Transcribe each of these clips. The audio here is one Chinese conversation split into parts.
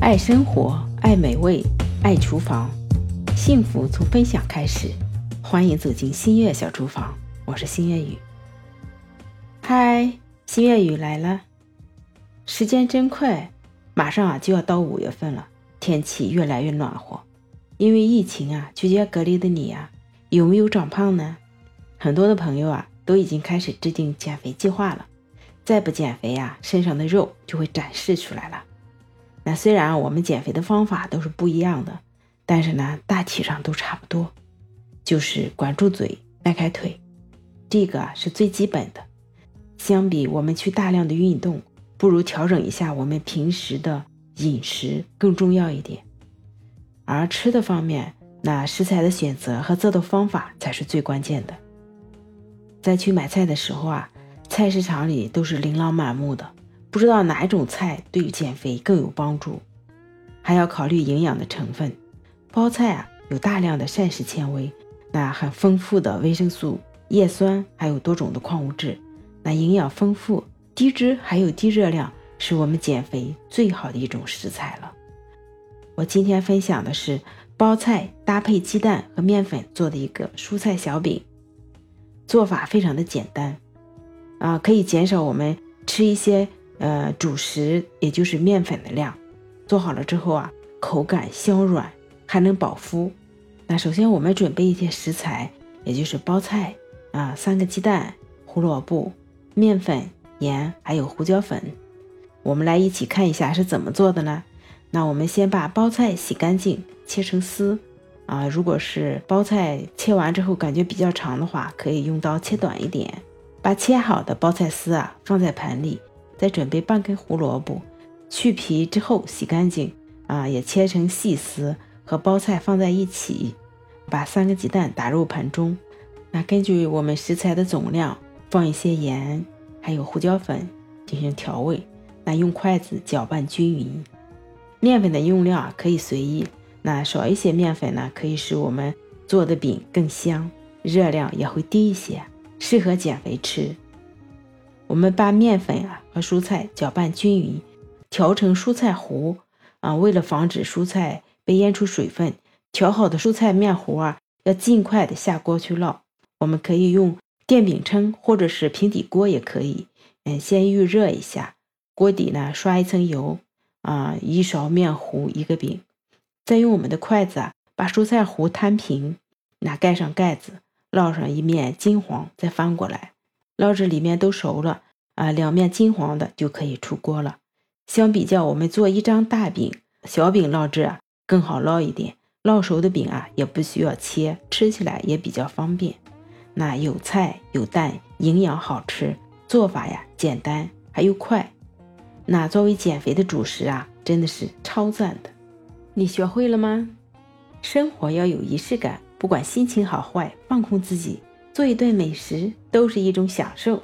爱生活，爱美味，爱厨房，幸福从分享开始。欢迎走进新月小厨房，我是新月雨。嗨，新月雨来了。时间真快，马上啊就要到五月份了，天气越来越暖和。因为疫情啊，居家隔离的你啊，有没有长胖呢？很多的朋友啊，都已经开始制定减肥计划了。再不减肥呀，身上的肉就会展示出来了。那虽然我们减肥的方法都是不一样的，但是呢，大体上都差不多，就是管住嘴，迈开腿，这个是最基本的。相比我们去大量的运动，不如调整一下我们平时的饮食更重要一点。而吃的方面，那食材的选择和做的方法才是最关键的。在去买菜的时候啊，菜市场里都是琳琅满目的。不知道哪一种菜对于减肥更有帮助，还要考虑营养的成分。包菜啊，有大量的膳食纤维，那很丰富的维生素、叶酸，还有多种的矿物质，那营养丰富，低脂还有低热量，是我们减肥最好的一种食材了。我今天分享的是包菜搭配鸡蛋和面粉做的一个蔬菜小饼，做法非常的简单，啊，可以减少我们吃一些。呃，主食也就是面粉的量，做好了之后啊，口感香软，还能饱腹。那首先我们准备一些食材，也就是包菜啊，三个鸡蛋、胡萝卜、面粉、盐，还有胡椒粉。我们来一起看一下是怎么做的呢？那我们先把包菜洗干净，切成丝啊。如果是包菜切完之后感觉比较长的话，可以用刀切短一点。把切好的包菜丝啊放在盘里。再准备半根胡萝卜，去皮之后洗干净啊，也切成细丝，和包菜放在一起。把三个鸡蛋打入盘中，那根据我们食材的总量放一些盐，还有胡椒粉进行调味。那用筷子搅拌均匀。面粉的用量可以随意，那少一些面粉呢，可以使我们做的饼更香，热量也会低一些，适合减肥吃。我们把面粉啊和蔬菜搅拌均匀，调成蔬菜糊啊。为了防止蔬菜被腌出水分，调好的蔬菜面糊啊要尽快的下锅去烙。我们可以用电饼铛或者是平底锅也可以。嗯，先预热一下，锅底呢刷一层油啊，一勺面糊一个饼，再用我们的筷子啊把蔬菜糊摊平，那盖上盖子，烙上一面金黄，再翻过来。烙至里面都熟了啊，两面金黄的就可以出锅了。相比较，我们做一张大饼，小饼烙制啊更好烙一点。烙熟的饼啊也不需要切，吃起来也比较方便。那有菜有蛋，营养好吃，做法呀简单还又快。那作为减肥的主食啊，真的是超赞的。你学会了吗？生活要有仪式感，不管心情好坏，放空自己。做一顿美食都是一种享受，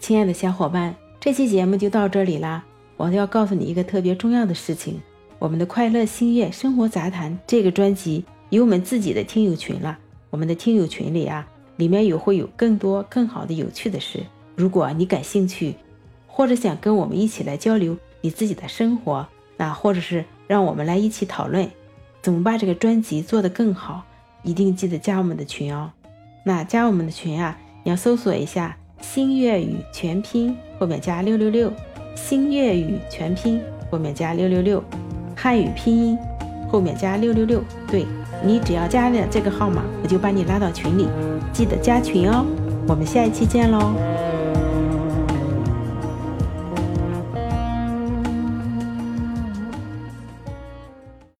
亲爱的小伙伴，这期节目就到这里啦。我要告诉你一个特别重要的事情：我们的快乐星月生活杂谈这个专辑有我们自己的听友群了。我们的听友群里啊，里面有会有更多更好的有趣的事。如果你感兴趣，或者想跟我们一起来交流你自己的生活，那或者是让我们来一起讨论怎么把这个专辑做得更好，一定记得加我们的群哦。那加我们的群啊，你要搜索一下“新粤语全拼”后面加六六六，“新粤语全拼”后面加六六六，汉语拼音后面加六六六。对你只要加了这个号码，我就把你拉到群里，记得加群哦。我们下一期见喽。